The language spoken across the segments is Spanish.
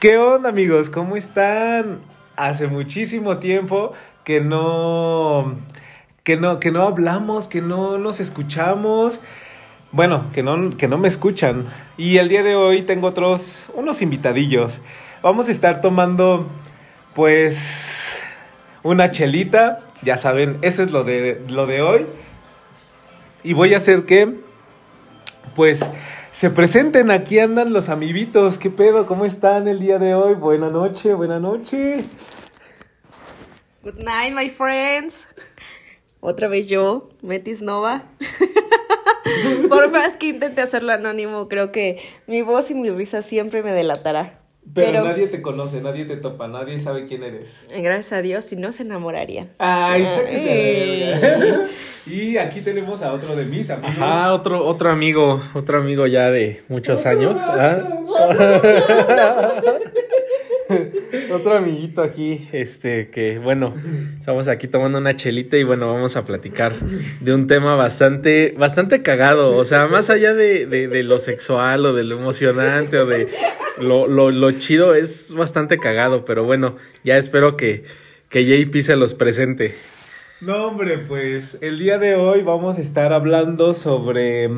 ¿Qué onda amigos? ¿Cómo están? Hace muchísimo tiempo que no, que no, que no hablamos, que no nos escuchamos. Bueno, que no, que no me escuchan. Y el día de hoy tengo otros, unos invitadillos. Vamos a estar tomando, pues, una chelita. Ya saben, eso es lo de, lo de hoy. Y voy a hacer que, pues, se presenten. Aquí andan los amiguitos. ¿Qué pedo? ¿Cómo están el día de hoy? Buena noche, buena noche. Good night, my friends. Otra vez yo, Metis Nova. Por más que intente hacerlo anónimo, creo que mi voz y mi risa siempre me delatará. Pero, nadie te conoce, nadie te topa, nadie sabe quién eres. Gracias a Dios, si no se enamorarían. Ay, sáquese Y aquí tenemos a otro de mis amigos. Ah, otro, otro amigo, otro amigo ya de muchos años. ¿ah? Otro amiguito aquí, este, que bueno, estamos aquí tomando una chelita y bueno, vamos a platicar de un tema bastante, bastante cagado, o sea, más allá de, de, lo sexual o de lo emocionante o de lo, lo, lo, chido, es bastante cagado, pero bueno, ya espero que, que JP se los presente. No, hombre, pues el día de hoy vamos a estar hablando sobre...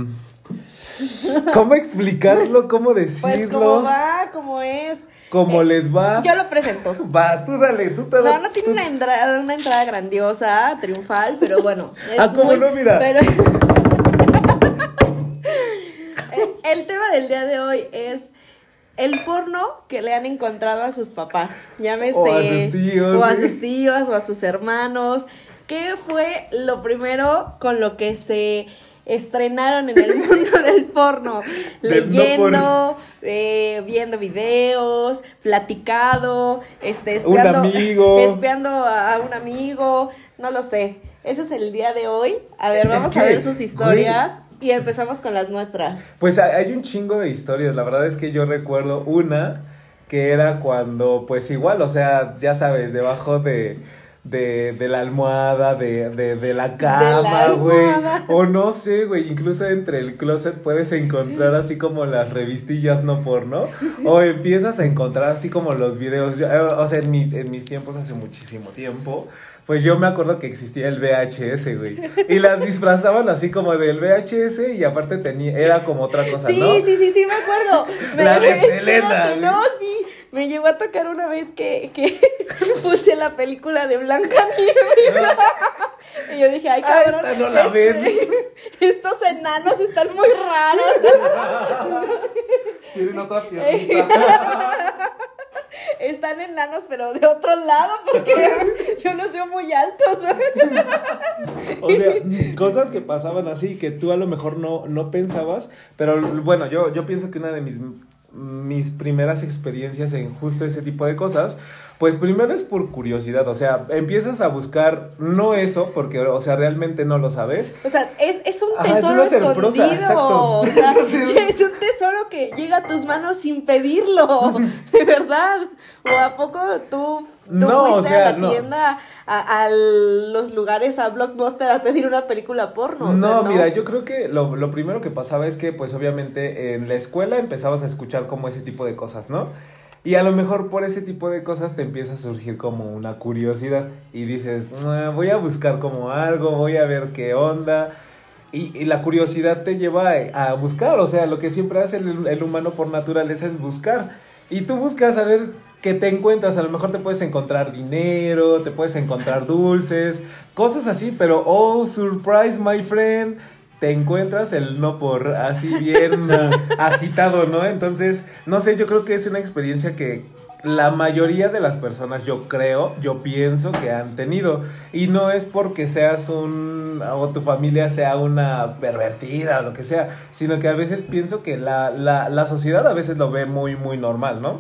¿Cómo explicarlo? ¿Cómo decirlo? Pues cómo va, cómo es. Como eh, les va. Yo lo presento. Va, tú dale, tú te No, no tiene una entrada, una entrada grandiosa, triunfal, pero bueno. ah, ¿cómo no? Mira. Pero... el tema del día de hoy es el porno que le han encontrado a sus papás. Llámese. O a sus tíos. O a sus tíos, o a sus hermanos. ¿Qué fue lo primero con lo que se estrenaron en el mundo del porno, leyendo, eh, viendo videos, platicado, este, espiando, espiando a un amigo, no lo sé. Ese es el día de hoy. A ver, vamos a ver sus historias. Y empezamos con las nuestras. Pues hay un chingo de historias. La verdad es que yo recuerdo una que era cuando, pues igual, o sea, ya sabes, debajo de, de, de la almohada, de, de, de la cama, güey. O no sé, güey, incluso entre el closet puedes encontrar así como las revistillas no porno. O empiezas a encontrar así como los videos. Eh, o sea, en, mi, en mis tiempos, hace muchísimo tiempo, pues yo me acuerdo que existía el VHS, güey. Y las disfrazaban así como del VHS y aparte tenía, era como otra cosa, ¿no? Sí, sí, sí, sí, me acuerdo. la de Selena. No, sí me llegó a tocar una vez que, que puse la película de Blanca Nieves. y yo dije, ay, ah, cabrón. no la este, estos enanos están muy raros. Tienen otra piernita. Están enanos, pero de otro lado, porque yo los veo muy altos. o sea, cosas que pasaban así que tú a lo mejor no, no pensabas, pero bueno, yo, yo pienso que una de mis mis primeras experiencias en justo ese tipo de cosas, pues primero es por curiosidad, o sea, empiezas a buscar no eso, porque, o sea, realmente no lo sabes. O sea, es, es un tesoro escondido. O sea, es un tesoro que llega a tus manos sin pedirlo, de verdad. ¿O a poco tú, no, fuiste a la tienda, a, los lugares, a Blockbuster a pedir una película porno? no, mira, yo creo que lo, lo primero que pasaba es que, pues obviamente, en la escuela empezabas a escuchar como ese tipo de cosas, ¿no? Y a lo mejor por ese tipo de cosas te empieza a surgir como una curiosidad y dices, ah, voy a buscar como algo, voy a ver qué onda. Y, la curiosidad te lleva a, buscar, o sea, lo que siempre hace el, el humano por naturaleza es buscar. Y tú buscas a ver qué te encuentras. A lo mejor te puedes encontrar dinero, te puedes encontrar dulces, cosas así, pero oh, surprise, my friend, te encuentras el no por así bien agitado, ¿no? Entonces, no sé, yo creo que es una experiencia que la mayoría de las personas, yo creo, yo pienso que han tenido. Y no es porque seas un, o tu familia sea una pervertida o lo que sea, sino que a veces pienso que la, la, la sociedad a veces lo ve muy, muy normal, ¿no?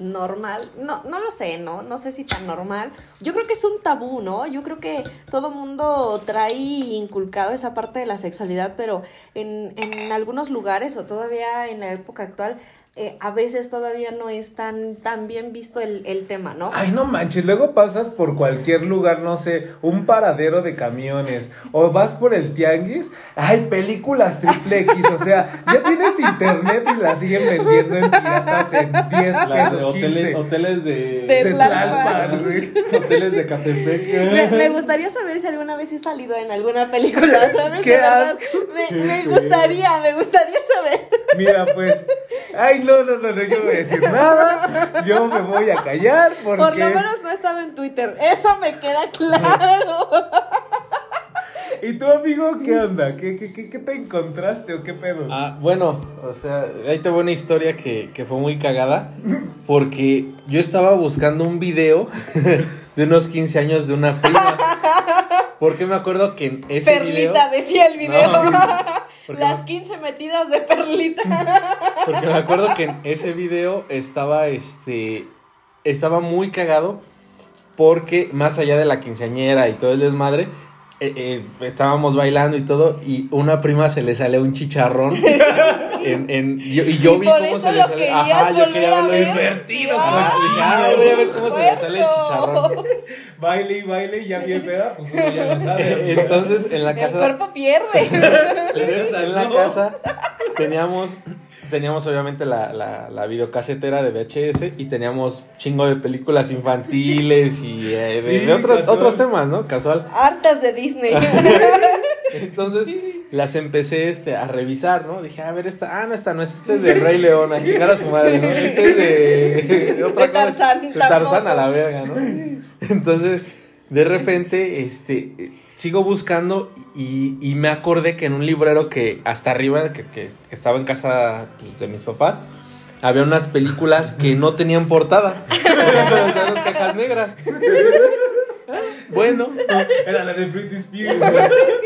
Normal, no, no lo sé, ¿no? No sé si tan normal. Yo creo que es un tabú, ¿no? Yo creo que todo mundo trae inculcado esa parte de la sexualidad, pero en, en algunos lugares o todavía en la época actual eh, a veces todavía no es tan, tan bien visto el, el, tema, ¿no? Ay, no manches, luego pasas por cualquier lugar, no sé, un paradero de camiones, o vas por el tianguis, hay películas triple X, o sea, ya tienes internet y la siguen vendiendo en piratas en 10 pesos, hoteles, 15. Hoteles de... De de Tlalpan. Hoteles de Catepec. Me, me gustaría saber si alguna vez he salido en alguna película, ¿sabes? ¡Qué De verdad, asco! Me, me gustaría, me gustaría saber. Mira, pues, ay, no, no, no, no, yo no voy a decir nada, yo me voy a callar porque... Por lo menos no he estado en Twitter. Eso me queda claro. ¿Y tu amigo qué onda? ¿Qué, qué, qué, qué te encontraste o qué pedo? Ah, bueno, o sea, ahí te voy una historia que, que fue muy cagada. Porque yo estaba buscando un video de unos 15 años de una prima. Porque me acuerdo que en ese video. Perlita, decía el video. No, Las no. 15 metidas de Perlita. Porque me acuerdo que en ese video estaba este. Estaba muy cagado. Porque más allá de la quinceañera y todo el desmadre. eh, eh, estábamos bailando y todo. Y una prima se le sale un chicharrón. en, en- yo- y yo Y vi por cómo se le sale. Ajá, yo quería verlo ver. invertido. Ay, Dije, "Ay, voy a ver cómo se le sale el chicharrón. Baile y baile y ya bien peda, pues uno ya lo sabe. Entonces, en la El casa. cuerpo pierde. en la casa teníamos teníamos obviamente la, la, la videocasetera de VHS y teníamos chingo de películas infantiles y eh, de, Sí, de otros, otros temas, ¿no? Casual. Hartas de Disney. Entonces las empecé este, a revisar, ¿no? Dije, a ver, esta, ah, no, esta no es, este es de Rey León, a chingar a su madre, ¿no? Este es de, de otra De cosa, Tarzán, de Tarzán tampoco. a la verga, ¿no? Entonces, de repente, este, sigo buscando y, y me acordé que en un librero que hasta arriba, que, que- que estaba en casa pues, de mis papás, había unas películas que no tenían portada. Eran las cajas negras. Bueno, Era la de Britney Spears.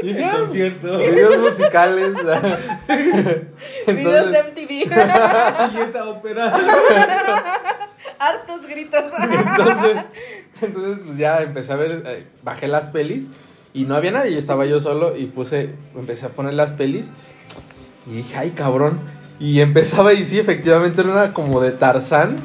Y El concierto. videos musicales. Videos de Entonces, MTV. Y esa ópera. Hartos gritos. entonces, entonces, pues ya empecé a ver, eh, bajé las pelis y no había nadie, yo estaba yo solo y puse, empecé a poner las pelis y dije, ay cabrón. Y empezaba y sí, efectivamente era una como de Tarzán,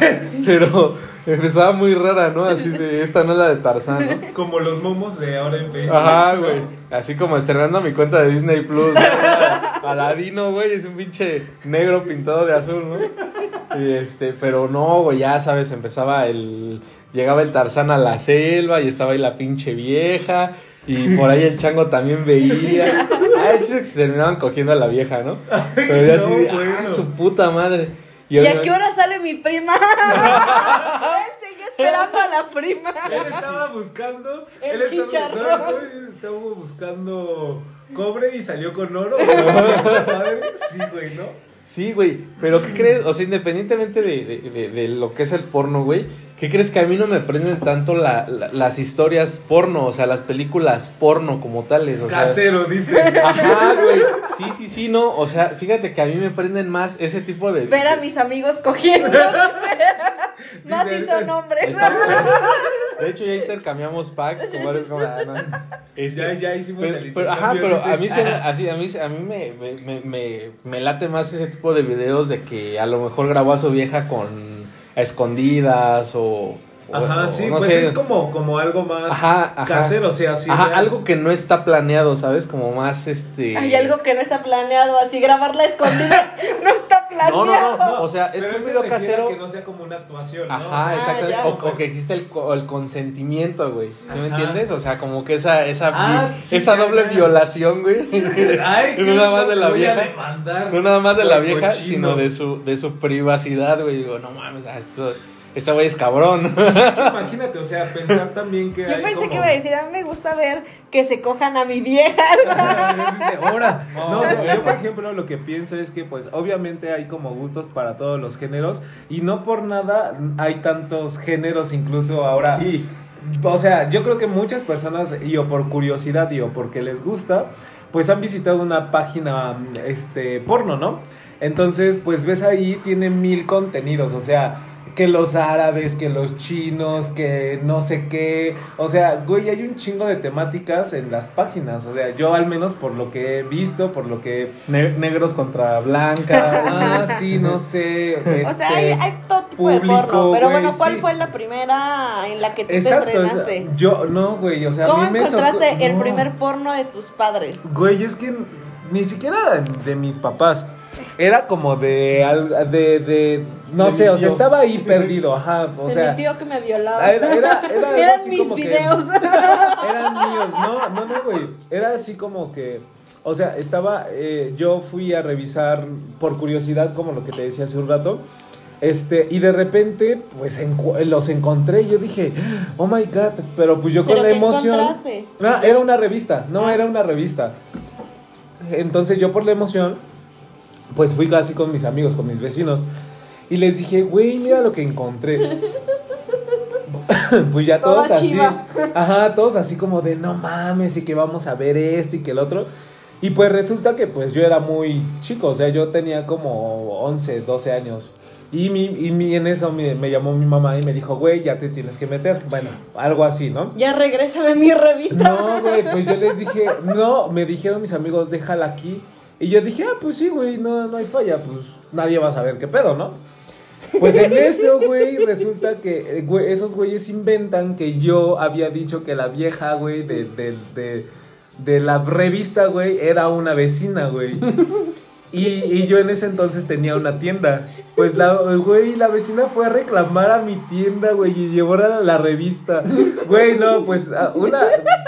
pero empezaba muy rara, ¿no? Así de, esta no es la de Tarzán, ¿no? Como los momos de ahora en Facebook. Ajá, ¿no? güey. Así como estrenando mi cuenta de Disney Plus. ¿no? Aladino, güey, es un pinche negro pintado de azul, ¿no? Y este, pero no, güey, ya sabes, empezaba el. Llegaba el Tarzán a la selva y estaba ahí la pinche vieja. Y por ahí el chango también veía. Ah, el chiste es que se terminaban cogiendo a la vieja, ¿no? Pero ya no, así ah, su puta madre. ¿Y a obviamente- qué hora sale mi prima? Él sigue esperando a la prima. Él estaba buscando. El él estaba, chicharrón. no, estaba buscando cobre y salió con oro. Madre, Sí, güey, ¿no? Sí, güey, pero ¿qué crees? O sea, independientemente de, de- de- de lo que es el porno, güey, ¿qué crees que a mí no me prenden tanto la- la- las historias porno, o sea, las películas porno como tales? O sea, Casero, dice. Ajá, güey. Sí, sí, sí, no. O sea, fíjate que a mí me prenden más ese tipo de. Ver a mis amigos cogiendo. Más si son hombres. Está- De hecho, ya intercambiamos packs con varios como, ah, no. Este, Ya, ya hicimos pero, el pero, ajá, pero a mí, se me- así, a mí, a mí me, me, me, me- late más ese tipo de videos de que a lo mejor grabó a su vieja con a escondidas o. o- Ajá, o sí, no pues sé. es como, como algo más Ajá, ajá. casero, o sea, así. Ajá, algo que no está planeado, ¿sabes? Como más este. Hay algo que no está planeado, así grabarla escondida no está planeado. No, no, no. O sea, es Pero que un video casero. Que no sea como una actuación, ¿no? Ajá, O sea, exactamente. ya. o, o que existe el, el consentimiento, güey. ¿Sí me entiendes? O sea, como que esa, esa, Ah, vi- sí, esa doble ya. violación, güey. Ay, No nada más de la vieja. demandar No nada más de la vieja, cochino. sino de su, de su privacidad, güey. Digo, no mames, ah, esto, este güey es cabrón. Es que imagínate, o sea, pensar también que Yo hay pensé como... que iba a decir, a mí me gusta ver que se cojan a mi vieja. Ahora. No, No, o sea, bueno. yo por ejemplo lo que pienso es que pues obviamente hay como gustos para todos los géneros y no por nada hay tantos géneros incluso ahora. Sí. O sea, yo creo que muchas personas y o por curiosidad y o porque les gusta, pues han visitado una página este porno, ¿no? Entonces, pues ves ahí tiene mil contenidos, o sea, que los árabes, que los chinos, que no sé qué. O sea, güey, hay un chingo de temáticas en las páginas. O sea, yo al menos por lo que he visto, por lo que... negros contra blancas. ah, sí, no sé. o sea, hay, este, hay, todo tipo de porno. Pero bueno, ¿cuál fue la primera en la que tú Exacto, te estrenaste? yo, no, güey, o sea, ¿Cómo a mí me encontraste el primer porno de tus padres? Güey, es que ni siquiera de mis papás. Era como de, de, de no sé, o sea, estaba ahí perdido, ajá, o sea. mi tío que me violaba. Era, era, Eran mis videos. eran míos, no, no, no, güey. Era así como que, o sea, estaba, eh, yo fui a revisar por curiosidad, como lo que te decía hace un rato. Este, y de repente, pues los encontré y yo dije, oh my god, pero pues yo con la emoción. No, ah, era una revista, no, ah. era una revista. Entonces yo por la emoción pues fui casi con mis amigos, con mis vecinos. Y les dije, güey, mira lo que encontré. pues ya todos así. Ajá, todos así como de no mames y que vamos a ver esto y que el otro. Y pues resulta que pues yo era muy chico, o sea, yo tenía como 11, 12 años. Y, mi, y mi, en eso me, me, llamó mi mamá y me dijo, güey, ya te tienes que meter. Bueno, algo así, ¿no? Ya regrésame mi revista. No, güey, pues yo les dije, no, me dijeron mis amigos, déjala aquí. Y yo dije, ah, pues sí, güey, no, no hay falla, pues nadie va a saber qué pedo, ¿no? Pues en eso, güey, resulta que eh, esos güeyes inventan que yo había dicho que la vieja, güey, de, de, de, de la revista, güey, era una vecina, güey. Y, y, yo en ese entonces tenía una tienda. Pues la, güey, la vecina fue a reclamar a mi tienda, güey, y llevó a la, revista. Güey, no, pues una,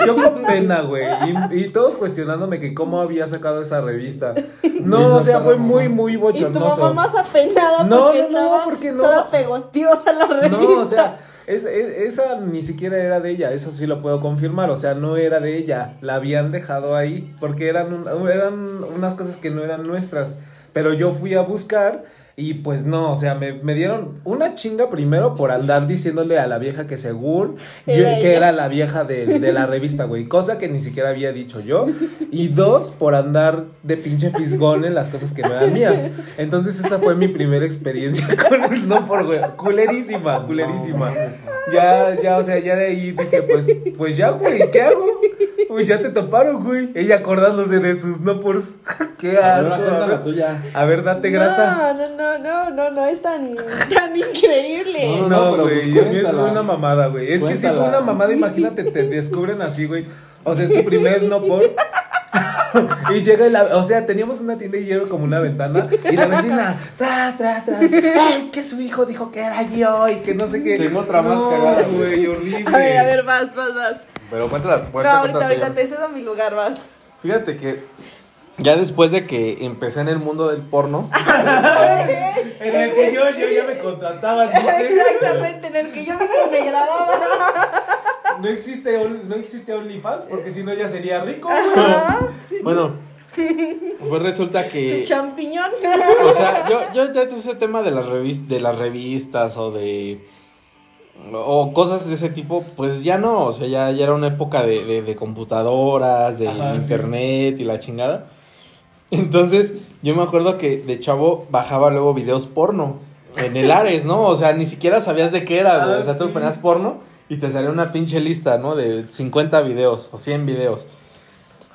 yo con pena, güey. Y, todos cuestionándome que cómo había sacado esa revista. No, o sea, fue muy, muy bochornoso. Y tu mamá más apenada no, porque no, no, porque no. toda pegostiosa la revista. No, o sea esa ni siquiera era de ella, eso sí lo puedo confirmar, o sea, no era de ella, la habían dejado ahí porque eran, eran unas cosas que no eran nuestras, pero yo fui a buscar y pues no, o sea, me, dieron una chinga primero por andar diciéndole a la vieja que según que era la vieja de, la revista, güey. Cosa que ni siquiera había dicho yo. Y dos, por andar de pinche fisgón en las cosas que no eran mías. Entonces esa fue mi primera experiencia con no por güey. Culerísima, culerísima. Ya, ya, o sea, ya de ahí dije, pues, pues ya, güey, ¿qué hago? Pues ya te toparon, güey. Ella acordándose de sus no por qué asco. A ver, date grasa. No, no, no no, no, no, es tan, tan increíble. No, güey, es una mamada, güey. Es que si fue una mamada, imagínate, te descubren así, güey. O sea, es tu primer no por. y llega la, o sea, teníamos una tienda y llega como una ventana y la vecina, tras, tras, tras, es que su hijo dijo que era yo y que no sé qué. Tengo otra más cagada. güey, horrible. A ver, a ver, vas, vas, vas. Pero cuéntala, cuéntala. No, ahorita, ahorita te cedo mi lugar, vas. Fíjate que ya después de que empecé en el mundo del porno. en el que yo, yo ya me contrataba. Exactamente, en el que yo me grababa. No existe, no existe OnlyFans porque si no ya sería rico. bueno, pues resulta que. Su champiñón. O sea, yo, yo ya ese tema de las, revist de las revistas o de. O cosas de ese tipo, pues ya no. O sea, ya, ya era una época de, de, computadoras, de internet y la chingada. Entonces, yo me acuerdo que de chavo bajaba luego videos porno en el Ares, ¿no? O sea, ni siquiera sabías de qué era, güey. o sea, tú ponías porno y te salía una pinche lista, ¿no? De 50 videos o 100 videos.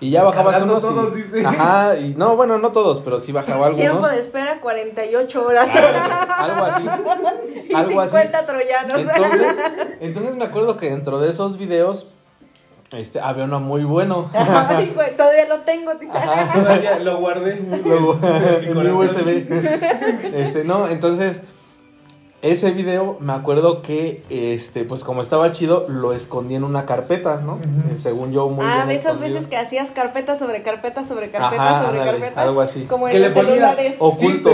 Y ya bajabas unos todos, Dice. Ajá, y no, bueno, no todos, pero sí bajaba algunos. Tiempo de espera 48 horas. algo así. y algo 50 troyanos. Entonces, entonces me acuerdo que dentro de esos videos este, había uno muy bueno. todavía lo tengo, todavía lo guardé. Lo, en mi USB. Este, no, entonces, ese video, me acuerdo que, este, pues como estaba chido, lo escondí en una carpeta, ¿no? Según yo, muy Ah, de esas veces que hacías carpeta sobre carpeta sobre carpeta sobre carpeta. Algo así. Como en los celulares. Oculto.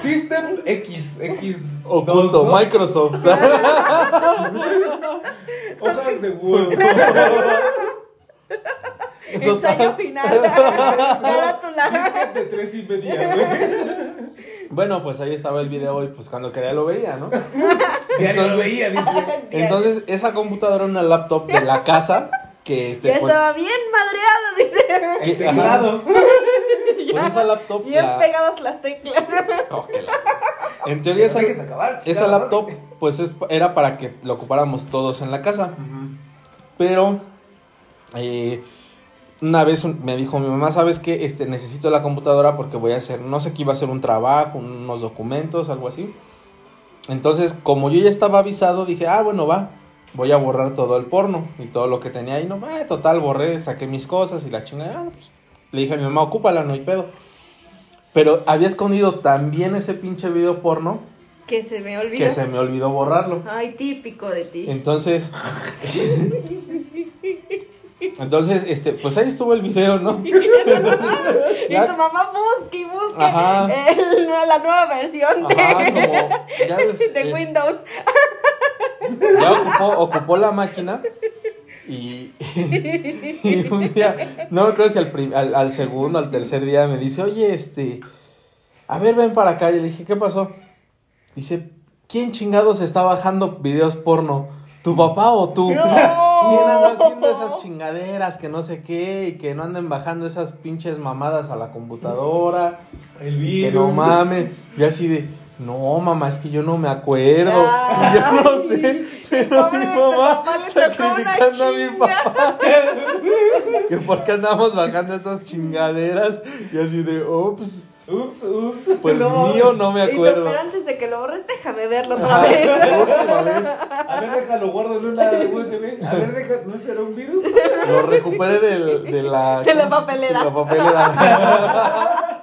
System, X, X. Oculto, Microsoft. Hojas de Word. Ensayo final. Carátula. de tres y media, güey. Bueno, pues ahí estaba el video y pues cuando quería lo veía, ¿no? Ya lo veía, dice. Entonces, esa computadora era una laptop de la casa que este ya pues, estaba bien madreada, dice. Que, teclado. Con esa laptop bien pegadas las teclas. Oh, En teoría esa, Déjense acabar, esa chingada laptop pues es, era para que lo ocupáramos todos en la casa. Pero eh, una vez me dijo mi mamá, ¿sabes qué? Este, necesito la computadora porque voy a hacer, no sé qué iba a hacer un trabajo, unos documentos, algo así. Entonces, como yo ya estaba avisado, dije, ah, bueno, va, voy a borrar todo el porno y todo lo que tenía ahí. No, eh, total, borré, saqué mis cosas y la chingada. ah, pues, le dije a mi mamá, ocúpala, no hay pedo. Pero había escondido también ese pinche video porno Que se me olvidó. que se me olvidó borrarlo. Ay, típico de ti. Entonces, entonces, este, pues ahí estuvo el video, ¿no? Y tu mamá busque y busque el- la nueva versión de, Ajá, como ya, de es- Windows. ya ocupó, ocupó la máquina y, y un día, no me acuerdo si al, al, al segundo, al tercer día me dice, oye, este, a ver, ven para acá. Y le dije, ¿qué pasó? Dice, ¿quién chingados está bajando videos porno? ¿Tu papá o tú? ¿Quién anda haciendo esas chingaderas que no sé qué y que no anden bajando esas pinches mamadas a la computadora? El Que virus. no mames. Y así de, no, mamá, es que yo no me acuerdo. Yo no sé, pero Pobre mi mamá sacrificando a mi papá. que porque andamos bajando esas chingaderas. Y así de, ups, Ups, ups. pues No. mío no me acuerdo. pero antes de que lo borres, déjame verlo otra Ajá, vez. A ver, déjalo, guardo en una USB. A ver, deja, ¿no será un virus? lo recuperé del- de la... De la papelera. de la papelera.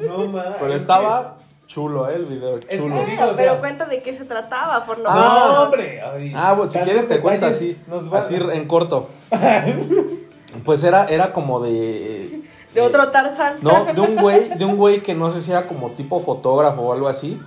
No mames. pero estaba chulo, eh, el video, chulo. digo, o sea- pero cuenta de qué se trataba, por lo Ah, menos. No, hombre. ay, Ah, bueno, si quieres te cuento así, así en corto. Pues era, era como de... De otro Tarzán. No, de un güey, de un güey que no sé si era como tipo fotógrafo o algo así.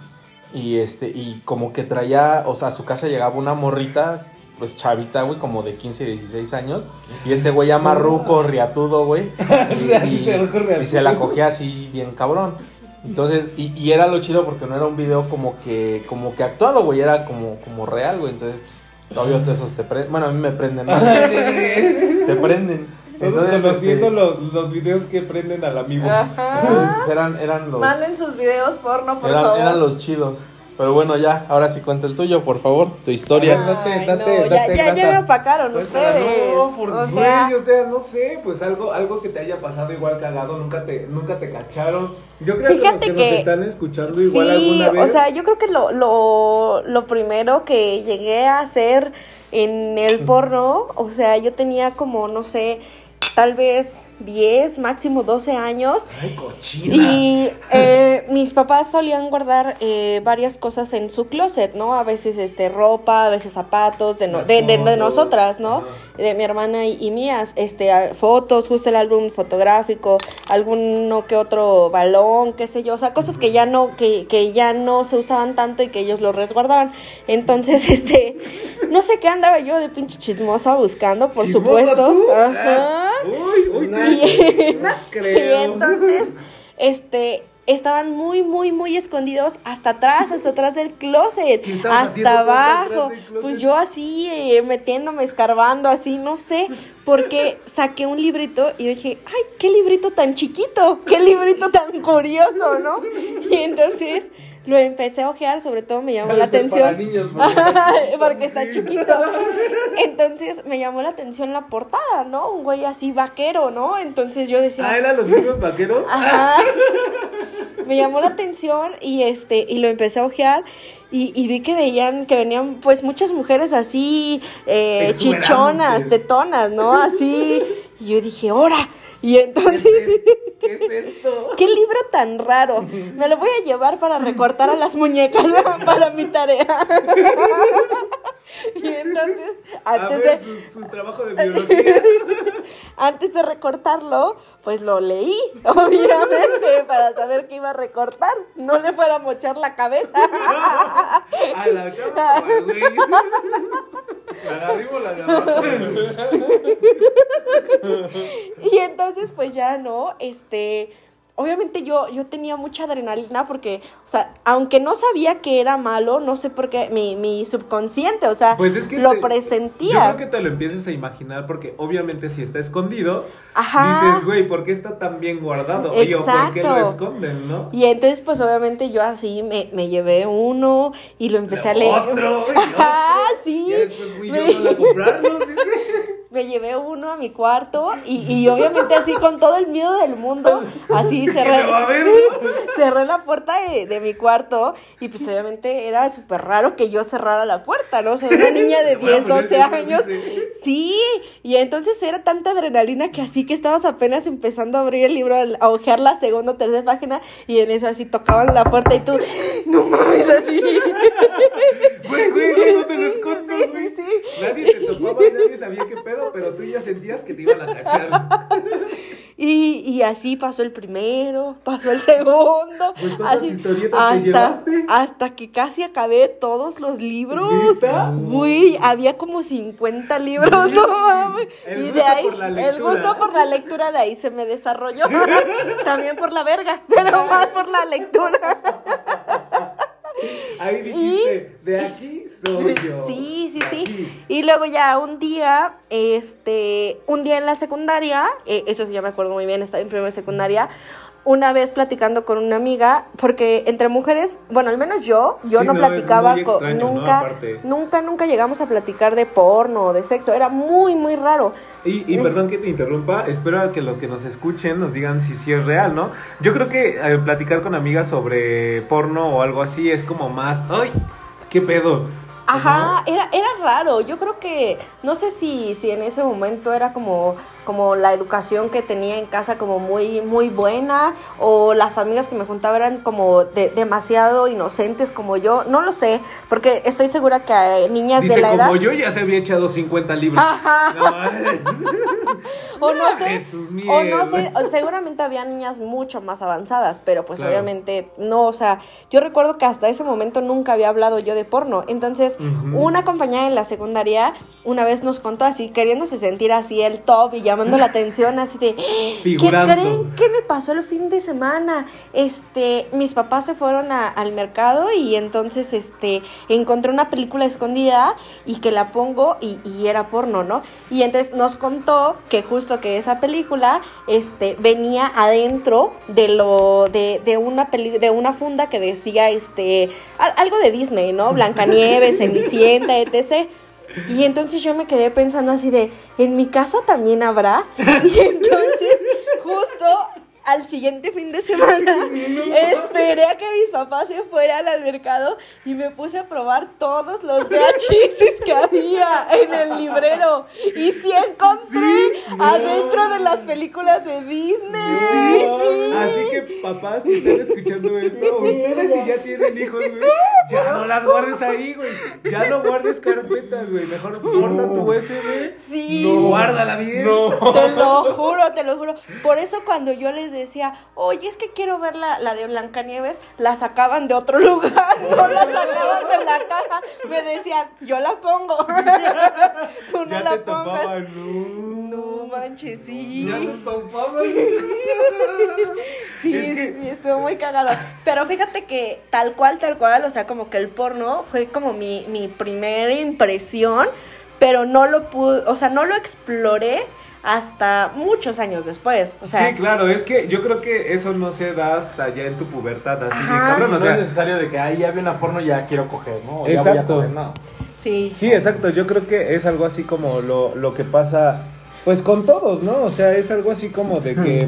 Y este, y como que traía, o sea, a su casa llegaba una morrita, pues chavita, güey, como de 15, 16 años. Y este güey llama Ruco, riatudo, güey. Y se la cogía así bien cabrón. Entonces, y, y era lo chido porque no era un video como que, como que actuado, güey, era como, como real, güey. Entonces, pues, obvio, esos te prenden. Bueno, a mí me prenden más. te prenden. Todos Entonces, conociendo este, los, los videos que prenden al amigo. Ajá. entonces, eran, eran los. Manden sus videos porno, por Eran, favor. eran los chidos. Pero bueno, ya, ahora sí cuenta el tuyo, por favor, tu historia. Date, date, no, date ya, ya, ya me opacaron Pues, ustedes. No, por o güey, sea, o sea, no sé, pues algo, algo que te haya pasado igual cagado, nunca te, nunca te cacharon. Yo creo que los que, que- nos están escuchando igual sí, alguna vez. o sea, yo creo que lo, lo, lo primero que llegué a hacer en el porno, o sea, yo tenía como, no sé, tal vez 10, máximo 12 años. Ay, cochina. Y eh, mis papás solían guardar eh, varias cosas en su closet, ¿no? A veces este ropa, a veces zapatos de, no- de, de- de nosotras, ¿no? De mi hermana y, y mías, este fotos, justo el álbum fotográfico, alguno que otro balón, qué sé yo, o sea, cosas que ya no que, que ya no se usaban tanto y que ellos lo resguardaban. Entonces, este no sé qué andaba yo de pinche chismosa buscando, por ¿Chismosa supuesto. tú? Ajá. Uy, uy, no, Y, no y creo. entonces, este, estaban muy, muy, muy escondidos hasta atrás, hasta atrás del closet, ¿Qué estabas haciendo hasta abajo. Pues yo así, eh, metiéndome, escarbando, así, no sé, porque saqué un librito y dije, ay, qué librito tan chiquito, qué librito tan curioso, ¿no? Y entonces lo empecé a ojear, sobre todo me llamó la para atención. niños, porque está chiquito. Porque está chiquito. Entonces me llamó la atención la portada, ¿no? Un güey así vaquero, ¿no? Entonces yo decía. Ah, ¿eran los niños vaqueros? Ajá. Me llamó la atención y este, y lo empecé a ojear. Y, y vi que veían, que venían pues muchas mujeres así, eh, chichonas, tetonas, ¿no? Así. Y yo dije, ¡hora! Y ¿Qué entonces, es, ¿Qué es esto? ¿qué libro tan raro? Me lo voy a llevar para recortar a las muñecas para mi tarea. Y entonces, A antes ver, de, su, su trabajo de biología. antes de recortarlo, pues lo leí, obviamente, para saber qué iba a recortar. No le fuera a mochar la cabeza. A la chava, güey. O la de abajo. Y entonces, pues ya no, este, obviamente yo, yo tenía mucha adrenalina porque, o sea, aunque no sabía que era malo, no sé por qué, mi, mi subconsciente, o sea, Pues es que lo te- Yo presentía. creo que te lo empieces a imaginar porque obviamente si está escondido, Ajá. dices, güey, ¿por qué está tan bien guardado? Y o ¿por qué lo Exacto. esconden, no? Y entonces, pues obviamente yo así me, me llevé uno y lo empecé a leer. Otro, y Ajá, otro. sí. Ya después fui Me- yo sola a comprarlos. Me llevé uno a mi cuarto y, y obviamente así con todo el miedo del mundo, así ¿Qué cerré, cerré la puerta de, de mi cuarto y pues obviamente era súper raro que yo cerrara la puerta, ¿no? O sea, una niña de Bueno, 10, pues, 12 eso años. Sí, y entonces era tanta adrenalina que así que estabas apenas empezando a abrir el libro, a ojear la segunda o tercera página y en eso así tocaban la puerta y tú, no mames, así. Güey, güey, no te lo escondo, güey. Nadie te topaba, nadie sabía qué pedo, pero tú ya sentías que te iban a cachar. Y, y así pasó el primero, pasó el segundo. Pues, ¿cuántas así, historietas hasta, llevaste? hasta que casi acabé todos los libros. Uy, había como 50 libros, no mames. Y de ahí, el gusto por la lectura de ahí se me desarrolló. También por la verga, pero más por la lectura. Ahí dijiste, de aquí soy yo. Sí, sí, de sí. aquí. Y luego ya un día, este, un día en la secundaria, eh, eso sí ya me acuerdo muy bien, estaba en primera secundaria, una vez platicando con una amiga, porque entre mujeres, bueno, al menos yo, yo Sí, no, platicaba con, nunca, nunca, nunca llegamos a platicar de porno o de sexo, era muy, muy raro. Y, y perdón que te interrumpa, espero que los que nos escuchen nos digan si sí es real, ¿no? Yo creo que eh, platicar con amigas sobre porno o algo así es como más, ¡ay! ¿Qué pedo? Ajá, era, era raro. Yo creo que, no sé si, si en ese momento era como, como la educación que tenía en casa como muy, muy buena, o las amigas que me juntaba eran como de- demasiado inocentes como yo. No lo sé, porque estoy segura que niñas Dice, de la como edad. yo ya se había echado 50 libros. Ajá. No. O no sé, o no sé, seguramente había niñas mucho más avanzadas, pero pues Claro. obviamente no, o sea, yo recuerdo que hasta ese momento nunca había hablado yo de porno, entonces una compañera en la secundaria una vez nos contó así, queriéndose sentir así el top y llamando la atención así de, ¿qué creen que me pasó el fin de semana? Este, mis papás se fueron a- al mercado y entonces, este, encontré una película escondida y que la pongo y, y era porno, ¿no? Y entonces nos contó que justo que esa película, este, venía adentro de lo, de, de una peli, de una funda que decía, este, al- algo de Disney, ¿no? Blancanieves, Cenicienta, etc. Y entonces yo me quedé pensando así de, ¿en mi casa también habrá? Y entonces, justo al siguiente fin de semana, esperé a que mis papás se fueran al mercado y me puse a probar todos los VHS que había en el librero. Y sí encontré adentro de las películas de Disney. Sí. Así que papás, si están escuchando esto, ustedes si ya tienen hijos, güey, ya no las guardes ahí, güey. Ya no guardes carpetas, güey. Mejor guarda tu USB. Sí. No, guárdala bien. No. Te lo juro, te lo juro. Por eso cuando yo les decía, oye, es que quiero ver la, la de Blancanieves, la sacaban de otro lugar, no la sacaban de la caja. Me decían, yo la pongo. Tú no ya la te pongas. no. No manches, sí. Ya nos topaban. Sí, Es que- sí, sí, estuvo muy cagado. Pero fíjate que tal cual, tal cual, o sea, como que el porno fue como mi, mi primera impresión, pero no lo pude, o sea, no lo exploré hasta muchos años después. O sea, sí, claro, es que yo creo que eso no se da hasta ya en tu pubertad, así Ajá. cabrón, no o sea, es necesario de que ahí ya vi una porno ya quiero coger, ¿no? O ya voy a Exacto. coger, no. sí. Sí, exacto. Yo creo que es algo así como lo, lo que pasa, pues con todos, ¿no? O sea, es algo así como de que,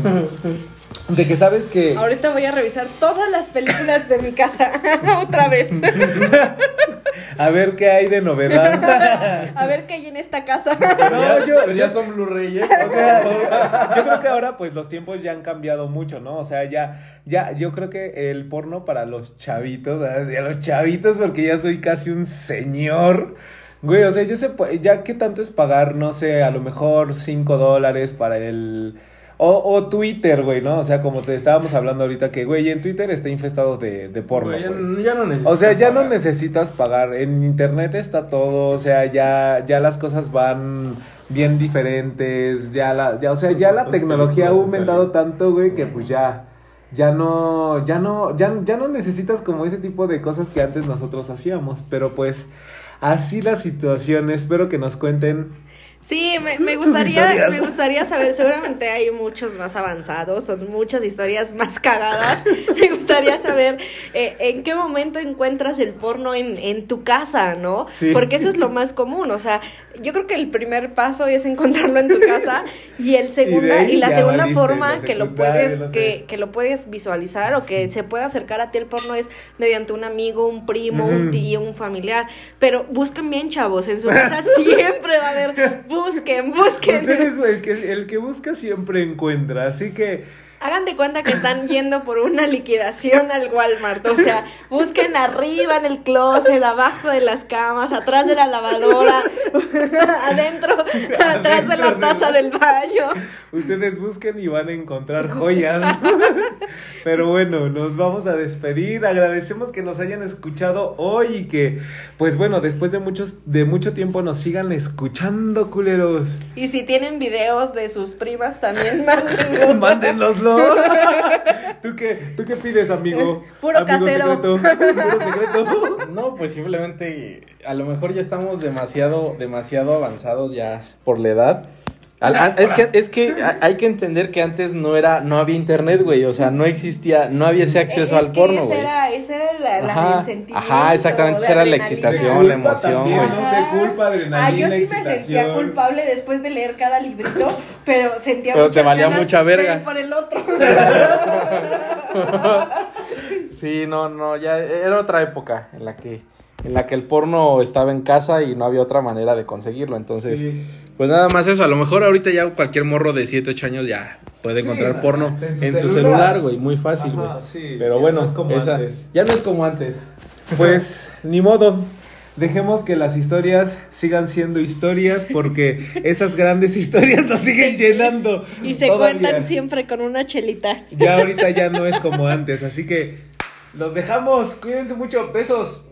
de que sabes que, Ahorita voy a revisar todas las películas de mi casa otra vez. a ver qué hay de novedad. A ver qué hay en esta casa. No, ya, yo- ya son Blu-ray, ¿eh? O sea, yo, yo creo que ahora pues los tiempos ya han cambiado mucho, ¿no? O sea, ya, ya, yo creo que el porno para los chavitos, a los chavitos porque ya soy casi un señor. Güey, o sea, yo sé, pu- ya qué tanto es pagar, no sé, a lo mejor 5 dólares para el... O, o Twitter, güey, ¿no? O sea, como te estábamos hablando ahorita, que, güey, en Twitter está infestado de, de porno, Güey, ya, güey. ya no necesito. O sea, ya no necesitas pagar. En internet está todo. O sea, ya, ya las cosas van bien diferentes. Ya la, ya, o sea, ya la Los tecnología ha aumentado tanto, güey, que pues ya, ya no, ya no, ya, ya no necesitas como ese tipo de cosas que antes nosotros hacíamos, pero pues así la situación, espero que nos cuenten Sí, me, me gustaría, me gustaría saber, seguramente hay muchos más avanzados, son muchas historias más cagadas. Me gustaría saber eh, en qué momento encuentras el porno en, en tu casa, ¿no? Sí. Porque eso es lo más común, o sea, yo creo que el primer paso es encontrarlo en tu casa y el segunda y, la segunda valiste, forma la que lo puedes no sé. que, que lo puedes visualizar o que se puede acercar a ti el porno es mediante un amigo, un primo, un tío, un familiar, pero busquen bien, chavos, en su casa siempre va a haber busquen, busquen. Ustedes, el que, el que busca siempre encuentra, así que Hagan de cuenta que están yendo por una liquidación al Walmart. O sea, busquen arriba en el closet, abajo de las camas, atrás de la lavadora, adentro, atrás de la taza del- del baño. ustedes busquen y van a encontrar joyas. Pero bueno, nos vamos a despedir. Agradecemos que nos hayan escuchado hoy y que, pues bueno, después de muchos, de mucho tiempo nos sigan escuchando, culeros. Y si tienen videos de sus primas también, mándenlos. ¿Tú qué, ¿Tú qué pides, amigo? Puro Amigo casero. secreto. Puro secreto. No, pues simplemente a lo mejor ya estamos demasiado, demasiado avanzados ya por la edad. Al- an- es que, es que ha- hay que entender que antes no era, no había internet, güey. O sea, no existía, no había ese acceso Es al que porno, ese güey. era, ese era la, la- Ajá, el sentimiento. ajá, exactamente, esa era la excitación, la emoción, también, güey. No sé, culpa, adrenalina, Ah, yo sí me sentía excitación. culpable después de leer cada librito, pero sentía Pero te valía ganas mucha verga. por el otro. Sí, no, no, ya era otra época en la que, en la que el porno estaba en casa y no había otra manera de conseguirlo. Entonces, Sí. pues nada más eso. A lo mejor ahorita ya cualquier morro de 7, 8 años ya puede Sí, encontrar porno hasta en en su, celular, güey. Muy fácil, güey. sí, Pero ya bueno, no es como esa- antes. ya no es como antes. Pues ni modo. Dejemos que las historias sigan siendo historias porque esas grandes historias nos siguen llenando. Y se todavía. cuentan siempre con una chelita. Ya ahorita ya no es como antes, así que los dejamos. Cuídense mucho. Besos.